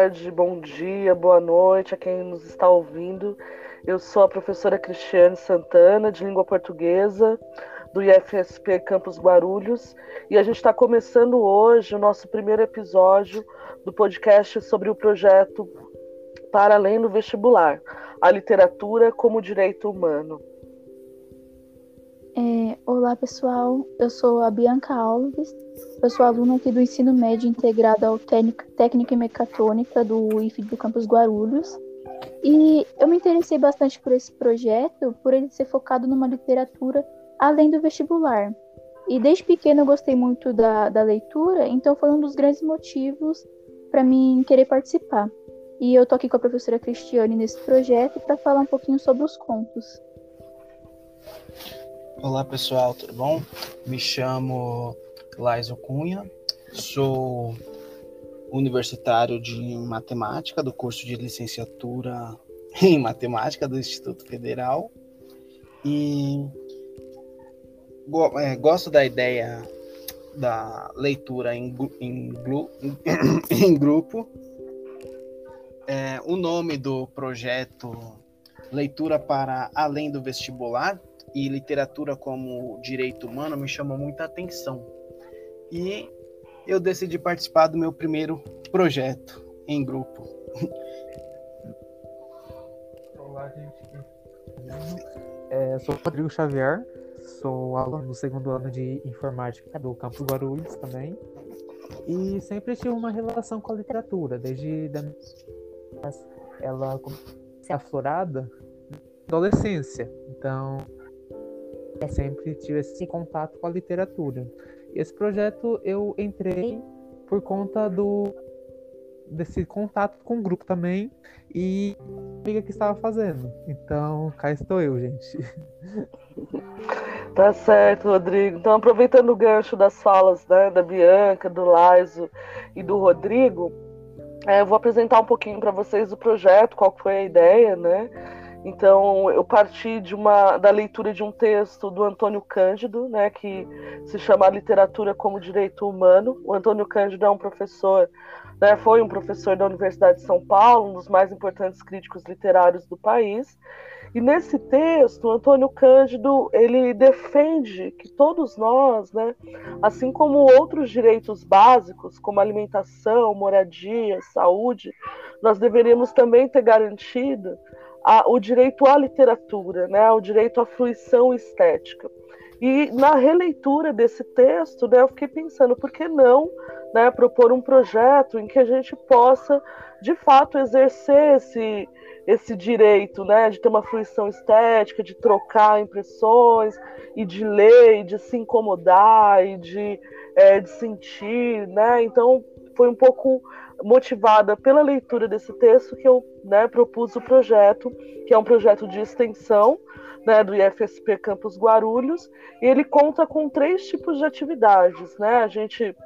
Tarde, bom dia, boa noite a quem nos está ouvindo. Eu sou a professora Cristiane Santana, de língua portuguesa, do IFSP Campus Guarulhos, e a gente está começando hoje o nosso primeiro episódio do podcast sobre o projeto Para Além do Vestibular, a literatura como direito humano. É, olá, pessoal. Eu sou a Bianca Alves. Eu sou aluna aqui do ensino médio integrado ao Técnica e Mecatrônica do IF do Campus Guarulhos. E eu me interessei bastante por esse projeto, por ele ser focado numa literatura além do vestibular. E desde pequeno eu gostei muito da, da leitura, então foi um dos grandes motivos para mim querer participar. E eu tô aqui com a professora Cristiane nesse projeto para falar um pouquinho sobre os contos. Olá pessoal, tudo bom? Me chamo Laiso Cunha, sou universitário de matemática do curso de licenciatura em matemática do Instituto Federal e é, gosto da ideia da leitura em, em, em grupo. É, o nome do projeto Leitura para Além do Vestibular e literatura como direito humano me chamou muita atenção. E eu decidi participar do meu primeiro projeto em grupo. Olá, gente. É, sou Rodrigo Xavier, sou aluno do segundo ano de informática do Campus Guarulhos também. E sempre tive uma relação com a literatura, desde da ela começou aflorada na adolescência. Então, eu sempre tive esse contato com a literatura. E esse projeto eu entrei por conta do desse contato com o grupo também e a amiga que estava fazendo. Então, cá estou eu, gente. Tá certo, Rodrigo. Então, aproveitando o gancho das falas né, da Bianca, do Laiso e do Rodrigo, é, eu vou apresentar um pouquinho para vocês o projeto, qual foi a ideia, né? Então, eu parti de uma, da leitura de um texto do Antônio Cândido, né, que se chama Literatura como Direito Humano. O Antônio Cândido é um professor, né, foi um professor da Universidade de São Paulo, um dos mais importantes críticos literários do país. E nesse texto, o Antônio Cândido ele defende que todos nós, né, assim como outros direitos básicos, como alimentação, moradia, saúde, nós deveríamos também ter garantido a, o direito à literatura, né, o direito à fruição estética. E na releitura desse texto, né, eu fiquei pensando, por que não né, propor um projeto em que a gente possa, de fato, exercer esse, esse direito né, de ter uma fruição estética, de trocar impressões, e de ler, e de se incomodar, e de, é, de sentir. Né? Então, foi um pouco motivada pela leitura desse texto que eu né, propus o projeto, que é um projeto de extensão né, do IFSP Campus Guarulhos, e ele conta com três tipos de atividades. Né? A gente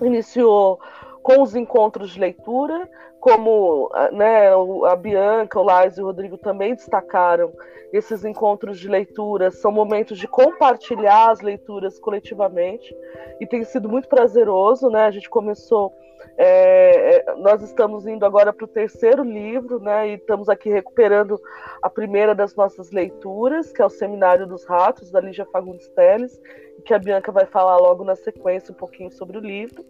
iniciou com os encontros de leitura, como né, a Bianca, o Lais e o Rodrigo também destacaram, esses encontros de leitura são momentos de compartilhar as leituras coletivamente, e tem sido muito prazeroso, né? A gente começou é, é, nós estamos indo agora para o terceiro livro, né? E estamos aqui recuperando a primeira das nossas leituras, que é o Seminário dos Ratos, da Lígia Fagundes Teles, que a Bianca vai falar logo na sequência um pouquinho sobre o livro.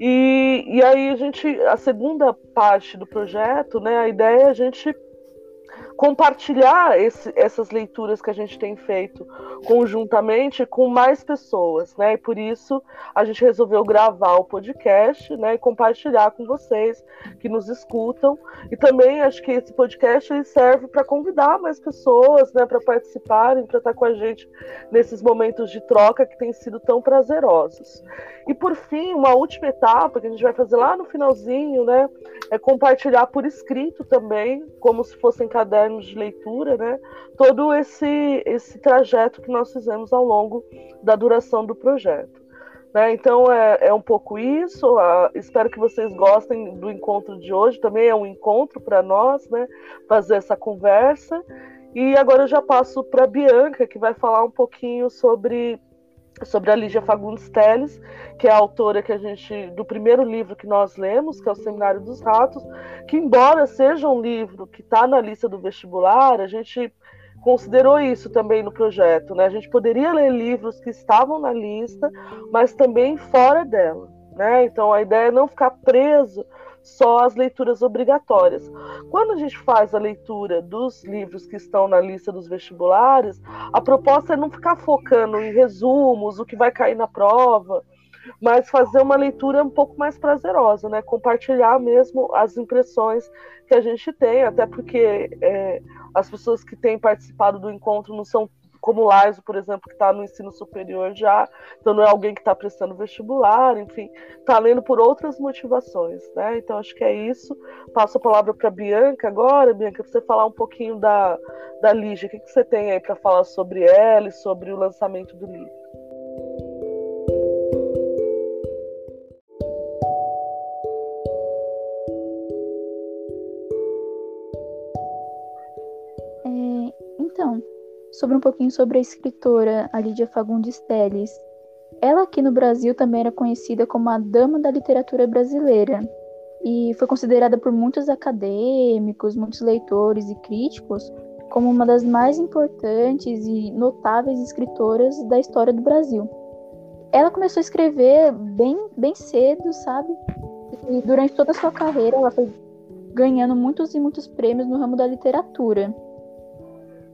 E, e aí a gente, a segunda parte do projeto, né? A ideia é a gente compartilhar esse, essas leituras que a gente tem feito conjuntamente com mais pessoas, né? E por isso a gente resolveu gravar o podcast, né? E compartilhar com vocês que nos escutam. E também acho que esse podcast serve para convidar mais pessoas, né? Para participarem, para estar com a gente nesses momentos de troca que têm sido tão prazerosos. E por fim, uma última etapa que a gente vai fazer lá no finalzinho, né? É compartilhar por escrito também, como se fossem cadernos cadernos de leitura, né, todo esse, esse trajeto que nós fizemos ao longo da duração do projeto. Né? Então é, é um pouco isso. espero que vocês gostem do encontro de hoje. Também é um encontro para nós, né, fazer essa conversa. E agora eu já passo para Bianca, que vai falar um pouquinho sobre sobre a Lígia Fagundes Teles, que é a autora que a gente do primeiro livro que nós lemos, que é o Seminário dos Ratos, que embora seja um livro que está na lista do vestibular, a gente considerou isso também no projeto, né? A gente poderia ler livros que estavam na lista, mas também fora dela, né? Então a ideia é não ficar preso só às leituras obrigatórias. Quando a gente faz a leitura dos livros que estão na lista dos vestibulares, a proposta é não ficar focando em resumos, o que vai cair na prova, mas fazer uma leitura um pouco mais prazerosa, né? Compartilhar mesmo as impressões que a gente tem, até porque é, as pessoas que têm participado do encontro não são como o Laiso, por exemplo, que está no ensino superior já, então não é alguém que está prestando vestibular, enfim, está lendo por outras motivações, né? Então acho que é isso. Passo a palavra para Bianca agora, Bianca, para você falar um pouquinho da, da Lígia. O que, que você tem aí para falar sobre ela e sobre o lançamento do livro? Sobre um pouquinho sobre a escritora a Lídia Fagundes Telles. Ela aqui no Brasil também era conhecida como a dama da literatura brasileira e foi considerada por muitos acadêmicos, muitos leitores e críticos como uma das mais importantes e notáveis escritoras da história do Brasil. Ela começou a escrever bem, bem cedo, sabe? E durante toda a sua carreira ela foi ganhando muitos e muitos prêmios no ramo da literatura.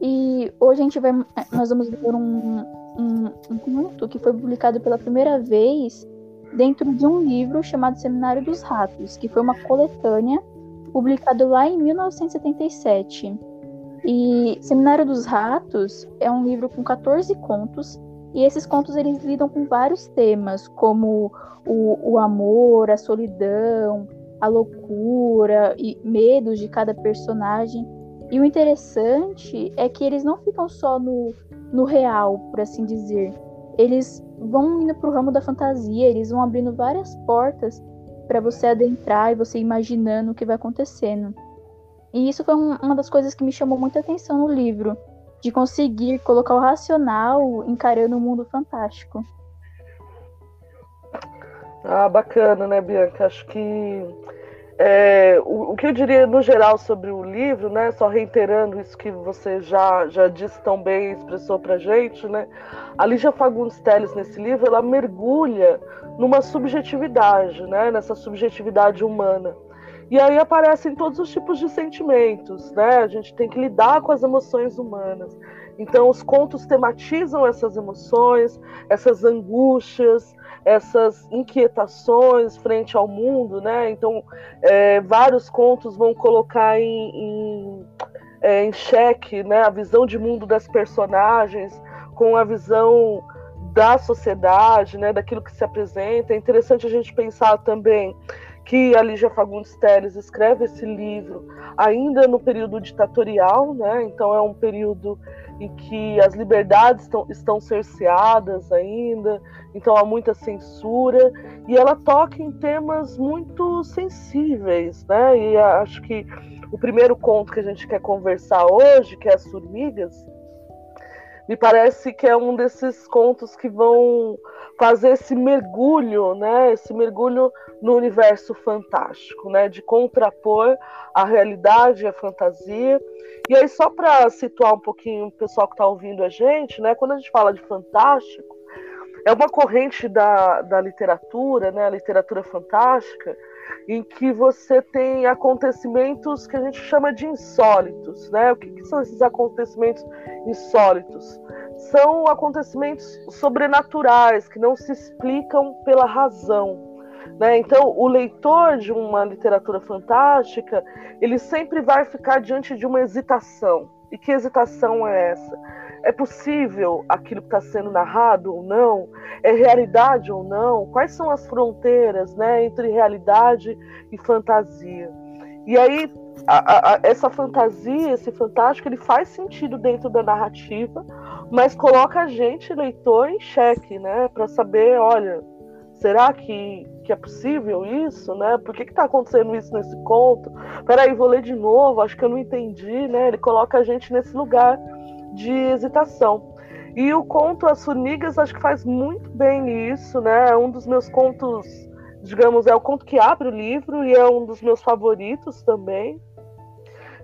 E hoje a gente vai, nós vamos ver um, um, um conto que foi publicado pela primeira vez dentro de um livro chamado Seminário dos Ratos, que foi uma coletânea publicado lá em 1977. E Seminário dos Ratos é um livro com 14 contos, e esses contos eles lidam com vários temas, como o, o amor, a solidão, a loucura e medos de cada personagem. E o interessante é que eles não ficam só no, no real, por assim dizer. Eles vão indo para o ramo da fantasia, eles vão abrindo várias portas para você adentrar e você imaginando o que vai acontecendo. E isso foi um, uma das coisas que me chamou muita atenção no livro, de conseguir colocar o racional encarando o um mundo fantástico. Ah, bacana, né, Bianca? Acho que é, o, o, que eu diria no geral sobre o livro, né, só reiterando isso que você já, já disse tão bem expressou para gente, né, a Lígia Fagundes Telles nesse livro ela mergulha numa subjetividade, né, nessa subjetividade humana. E aí aparecem todos os tipos de sentimentos, né? A gente tem que lidar com as emoções humanas. Então os contos tematizam essas emoções, essas angústias, essas inquietações frente ao mundo, né? Então, é, vários contos vão colocar em, em, é, em xeque né, a visão de mundo das personagens com a visão da sociedade, né, daquilo que se apresenta. É interessante a gente pensar também que a Lígia Fagundes Teles escreve esse livro ainda no período ditatorial, né? Então é um período em que as liberdades estão, estão cerceadas ainda, então há muita censura, e ela toca em temas muito sensíveis, né? E acho que o primeiro conto que a gente quer conversar hoje, que é As Formigas, me parece que é um desses contos que vão fazer esse mergulho, né? Esse mergulho no universo fantástico, né? De contrapor a realidade e a fantasia. E aí, só para situar um pouquinho o pessoal que está ouvindo a gente, né? Quando a gente fala de fantástico, é uma corrente da, da literatura, né? A literatura fantástica, em que você tem acontecimentos que a gente chama de insólitos, né? O que, que são esses acontecimentos insólitos? São acontecimentos sobrenaturais que não se explicam pela razão. Né? Então, o leitor de uma literatura fantástica, ele sempre vai ficar diante de uma hesitação. E que hesitação é essa? É possível aquilo que está sendo narrado ou não? É realidade ou não? Quais são as fronteiras né, entre realidade e fantasia? E aí, a, a, essa fantasia, esse fantástico, ele faz sentido dentro da narrativa, mas coloca a gente, leitor, em xeque, né? Para saber, olha, será que, que é possível isso, né? Por que está acontecendo isso nesse conto? Peraí, vou ler de novo, acho que eu não entendi, né? Ele coloca a gente nesse lugar de hesitação. E o conto As Formigas acho que faz muito bem isso, né? É um dos meus contos, digamos, é o conto que abre o livro e é um dos meus favoritos também,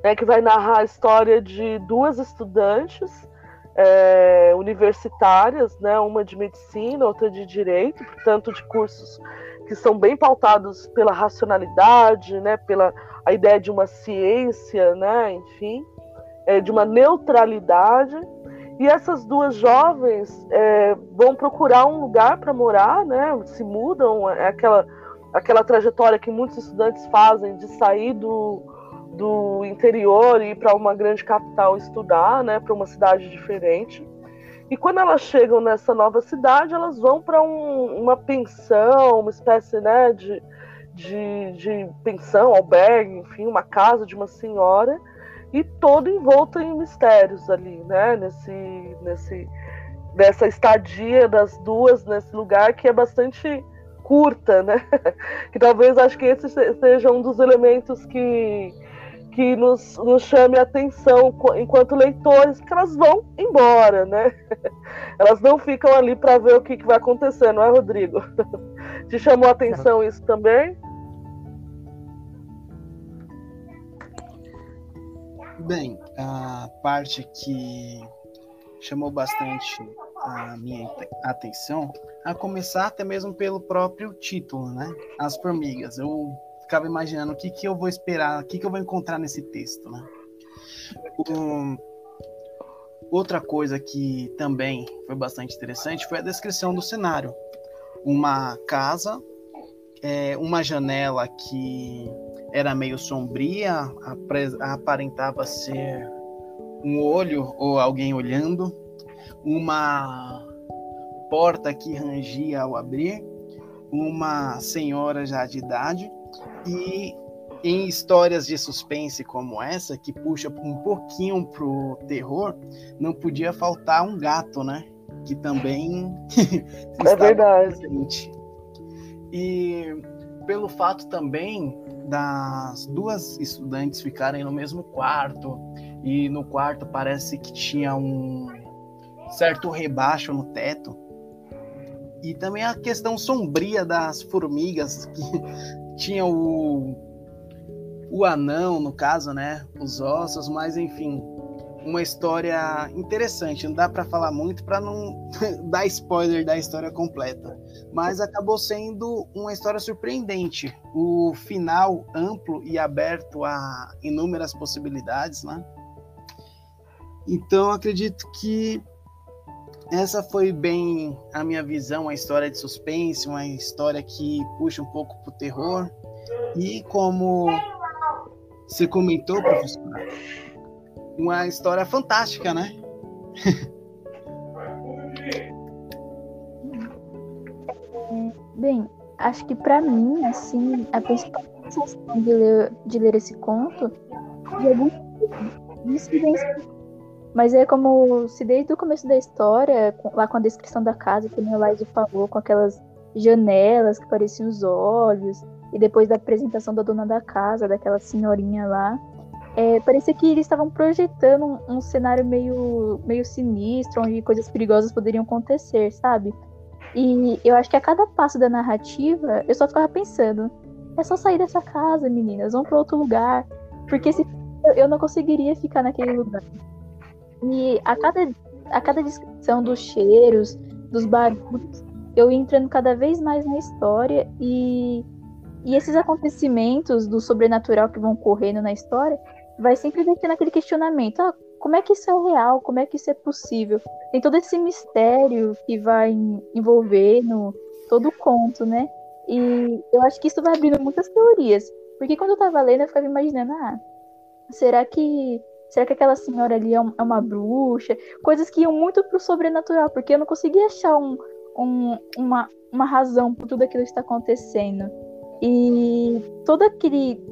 né? Que vai narrar a história de duas estudantes é, universitárias, né? Uma de medicina, outra de direito, portanto de cursos que são bem pautados pela racionalidade, né? Pela a ideia de uma ciência, né? Enfim, é, de uma neutralidade e essas duas jovens é, vão procurar um lugar para morar, né? Se mudam, é aquela, aquela trajetória que muitos estudantes fazem de sair do, do interior e ir para uma grande capital estudar, né? Para uma cidade diferente. E quando elas chegam nessa nova cidade, elas vão para um, uma pensão, uma espécie né, de, de, de pensão, albergue, enfim, uma casa de uma senhora e todo envolto em mistérios ali, né? Nesse, nesse, nessa estadia das duas nesse lugar que é bastante curta, né? que talvez acho que esse seja um dos elementos que que nos, nos chame a atenção enquanto leitores, que elas vão embora, né? Elas não ficam ali para ver o que, que vai acontecer, não é, Rodrigo? Te chamou a atenção isso também? Bem, a parte que chamou bastante a minha atenção, a começar até mesmo pelo próprio título, né? As formigas. Eu ficava imaginando o que, que eu vou esperar, o que, que eu vou encontrar nesse texto, né? Um, outra coisa que também foi bastante interessante foi a descrição do cenário. Uma casa, é, uma janela que era meio sombria, aparentava ser um olho ou alguém olhando, uma porta que rangia ao abrir, uma senhora já de idade e em histórias de suspense como essa, que puxa um pouquinho pro terror, não podia faltar um gato, né? Que também é verdade. Presente. E pelo fato também das duas estudantes ficarem no mesmo quarto e no quarto parece que tinha um certo rebaixo no teto. E também a questão sombria das formigas que tinha o o anão, no caso, né, os ossos, mas enfim, uma história interessante. Não dá para falar muito para não dar spoiler da história completa, mas acabou sendo uma história surpreendente. O final amplo e aberto a inúmeras possibilidades, né? Então acredito que essa foi bem a minha visão, a história de suspense, uma história que puxa um pouco pro terror. E como você comentou, professora, uma história fantástica, né? Bem, acho que para mim, assim, a principal sensação de ler, de ler esse conto de algum mas é como se desde o começo da história, lá com a descrição da casa, que o Laiso falou, com aquelas janelas que pareciam os olhos, e depois da apresentação da dona da casa, daquela senhorinha lá, é, parecia que eles estavam projetando um, um, cenário meio, meio sinistro, onde coisas perigosas poderiam acontecer, sabe? E eu acho que a cada passo da narrativa, eu só ficava pensando: é só sair dessa casa, meninas, vão para outro lugar. Porque se eu não conseguiria ficar naquele lugar. E a cada, a cada descrição dos cheiros, dos barulhos, eu ia entrando cada vez mais na história e, e esses acontecimentos do sobrenatural que vão correndo na história vai sempre deixando aquele questionamento: ah, como é que isso é real? Como é que isso é possível? Tem todo esse mistério que vai envolvendo todo o conto, né? E eu acho que isso vai abrindo muitas teorias. Porque quando eu tava lendo, eu ficava imaginando, ah, será que. Será que aquela senhora ali é, é uma bruxa? Coisas que iam muito pro sobrenatural, porque eu não conseguia achar um, um, uma, uma razão por tudo aquilo que está acontecendo. E todo aquele.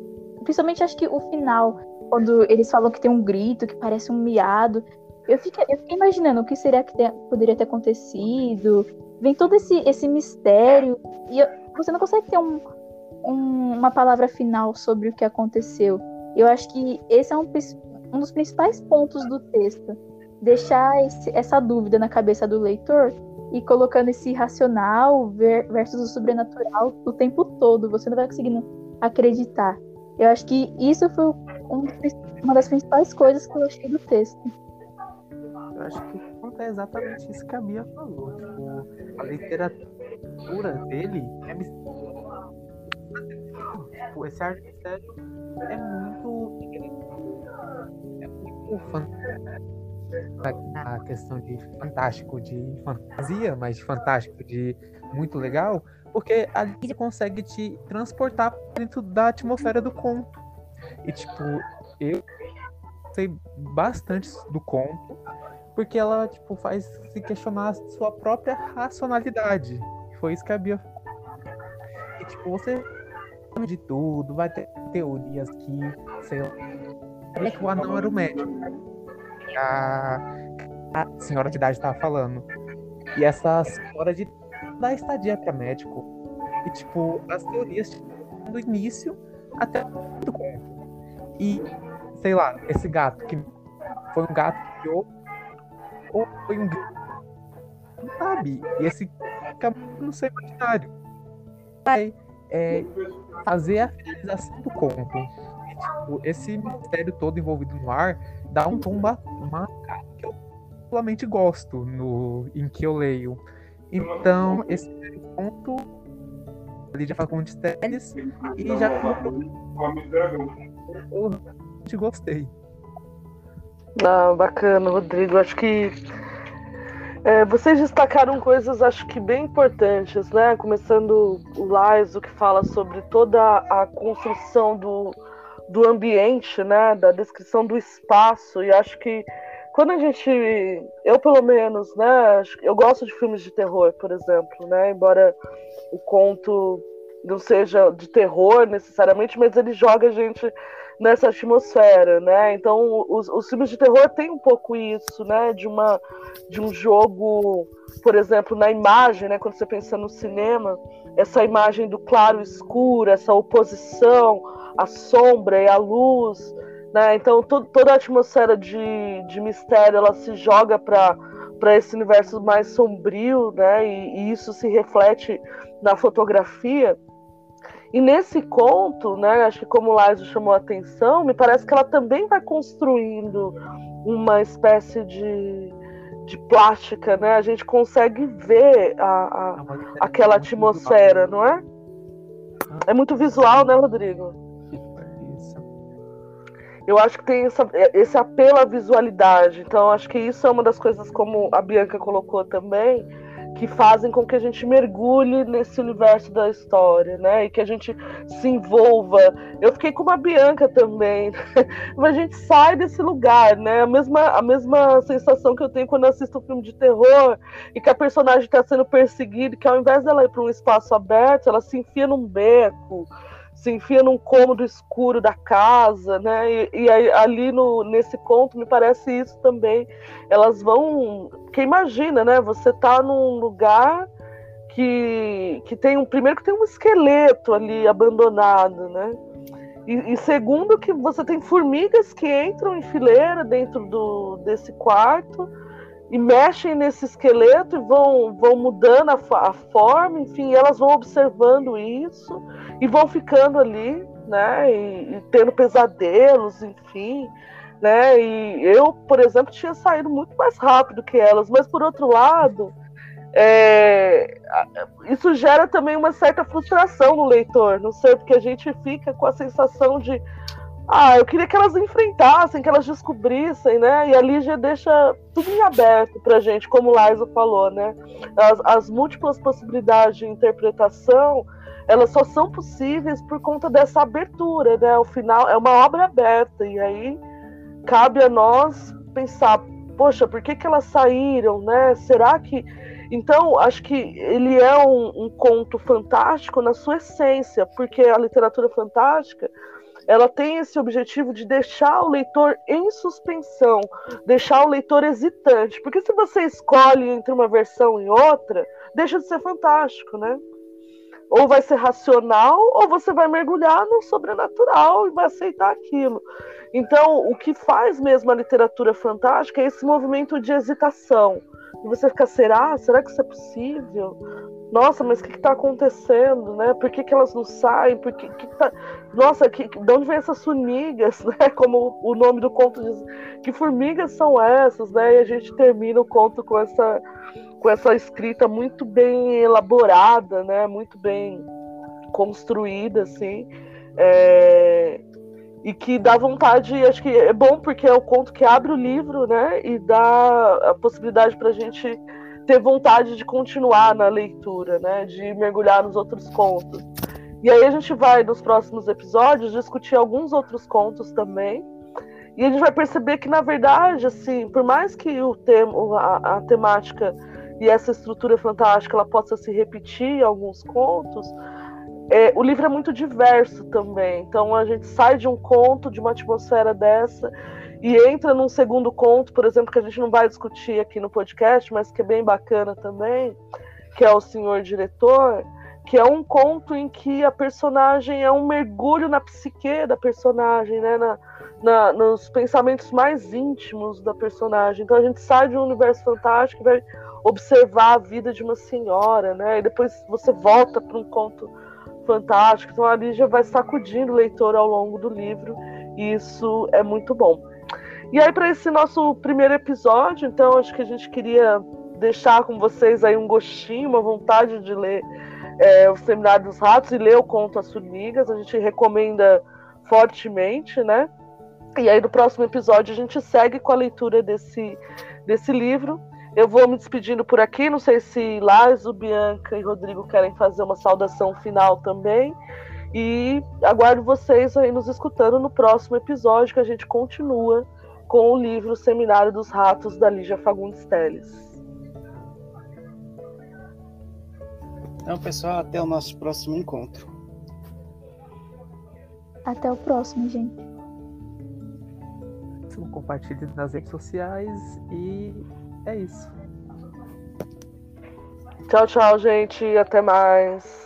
Principalmente acho que o final, quando eles falam que tem um grito, que parece um miado. Eu fiquei, eu fiquei imaginando o que seria que poderia ter acontecido. Vem todo esse, esse mistério. E eu, você não consegue ter um, um, uma palavra final sobre o que aconteceu. Eu acho que esse é um, um dos principais pontos do texto. deixar esse, essa dúvida na cabeça do leitor e colocando esse racional versus o sobrenatural o tempo todo. Você não vai conseguindo acreditar. Eu acho que isso foi um, uma das principais coisas que eu achei do texto. Eu acho que é exatamente isso que a Bia falou. Tipo, a literatura dele é tipo, esse arte é muito é muito fantástico a questão de fantástico, de fantasia, mas de fantástico, de muito legal, porque a Lídia consegue te transportar dentro da atmosfera do conto. E tipo, eu sei bastante do conto, porque ela tipo faz se questionar a sua própria racionalidade. Foi isso que a Bia e tipo, você de tudo, vai ter teorias que, sei lá, que o anão era o médico a, a senhora de idade estava falando. E essa senhora de dar estadia para médico. E, tipo, as teorias do início até do conto. E, sei lá, esse gato que foi um gato que criou ou foi um não sabe. E esse fica no seu imaginário. Vai é, fazer a finalização do conto. E, tipo, esse mistério todo envolvido no ar dá um tom uma que eu particularmente gosto no, em que eu leio. Então, esse ponto ali já fala com mistérios e já eu gostei. Ah, bacana, Rodrigo. Acho que é, vocês destacaram coisas, acho que bem importantes, né? Começando o Laiso, que fala sobre toda a construção do, do ambiente, né, da descrição do espaço, e acho que quando a gente, eu pelo menos, né, eu gosto de filmes de terror, por exemplo, né, embora o conto não seja de terror necessariamente, mas ele joga a gente nessa atmosfera, né? Então os, os filmes de terror têm um pouco isso, né? De uma de um jogo, por exemplo, na imagem, né? Quando você pensa no cinema, essa imagem do claro e escuro, essa oposição, a sombra e a luz, né? Então toda a atmosfera de, de mistério ela se joga para para esse universo mais sombrio, né? E, e, isso se reflete na fotografia. E nesse conto, né? Acho que como o Lázaro chamou a atenção, me parece que ela também vai construindo uma espécie de, de plástica, né? A gente consegue ver a, a é aquela atmosfera, não é? É muito visual, né, Rodrigo? eu acho que tem essa, esse apelo à visualidade. Então, acho que isso é uma das coisas, como a Bianca colocou também, que fazem com que a gente mergulhe nesse universo da história, né? E que a gente se envolva. Eu fiquei com uma Bianca também. Mas a gente sai desse lugar, né? A mesma, a mesma sensação que eu tenho quando assisto um filme de terror e que a personagem está sendo perseguida, que ao invés dela ir para um espaço aberto, ela se enfia num beco se enfia num cômodo escuro da casa, né? E, e aí, ali no, nesse conto me parece isso também. Elas vão. Que imagina, né? Você tá num lugar que, que tem um. Primeiro que tem um esqueleto ali abandonado, né? E, e, segundo que você tem formigas que entram em fileira dentro do, desse quarto e mexem nesse esqueleto e vão, vão mudando a, a forma, enfim, elas vão observando isso e vão ficando ali, né, e, e, tendo pesadelos, enfim, né, e eu, por exemplo, tinha saído muito mais rápido que elas, mas por outro lado, é, isso gera também uma certa frustração no leitor, não sei, porque a gente fica com a sensação de ah, eu queria que elas enfrentassem, que elas descobrissem, né? E a Lígia deixa tudo em aberto pra gente, como o Laiso falou, né? As, as, múltiplas possibilidades de interpretação, elas só são possíveis por conta dessa abertura, né? O final é uma obra aberta, e aí cabe a nós pensar, poxa, por que, que elas saíram, né? Será que. Então, acho que ele é um, um conto fantástico na sua essência, porque a literatura fantástica ela tem esse objetivo de deixar o leitor em suspensão, deixar o leitor hesitante. Porque se você escolhe entre uma versão e outra, deixa de ser fantástico, né? ou vai ser racional, ou você vai mergulhar no sobrenatural e vai aceitar aquilo. Então, o que faz mesmo a literatura fantástica é esse movimento de hesitação. E você fica, será? Será que isso é possível? Nossa, mas o que está acontecendo, né? Por que, que elas não saem? Por que, que tá... Nossa, que, de onde vem essas formigas, né? Como o nome do conto diz. Que formigas são essas, né? E a gente termina o conto com essa, com essa escrita muito bem elaborada, né? Muito bem construída, assim. É... E que dá vontade, acho que é bom porque é o conto que abre o livro, né? E dá a possibilidade para a gente ter vontade de continuar na leitura, né? De mergulhar nos outros contos. E aí a gente vai, nos próximos episódios, discutir alguns outros contos também. E a gente vai perceber que, na verdade, assim, por mais que o tema, a, a temática e essa estrutura fantástica ela possa se repetir em alguns contos, é, o livro é muito diverso também. Então a gente sai de um conto, de uma atmosfera dessa, e entra num segundo conto, por exemplo, que a gente não vai discutir aqui no podcast, mas que é bem bacana também, que é o Senhor Diretor, que é um conto em que a personagem é um mergulho na psique da personagem, né? Na, na, nos pensamentos mais íntimos da personagem. Então a gente sai de um universo fantástico e vai observar a vida de uma senhora, né? E depois você volta para um conto fantástico. Então a Lígia vai sacudindo o leitor ao longo do livro e isso é muito bom. E aí, para esse nosso primeiro episódio, então, acho que a gente queria deixar com vocês aí um gostinho, uma vontade de ler é, o Seminário dos Ratos e ler o conto As Formigas. A gente recomenda fortemente, né? E aí, no próximo episódio, a gente segue com a leitura desse, desse livro. Eu vou me despedindo por aqui. Não sei se Lázaro, Bianca e Rodrigo querem fazer uma saudação final também. E aguardo vocês aí nos escutando no próximo episódio, que a gente continua com o livro Seminário dos Ratos, da Lígia Fagundes Teles. Então, pessoal, até o nosso próximo encontro. Até o próximo, gente. Compartilhe nas redes sociais e é isso. Tchau, tchau, gente. Até mais.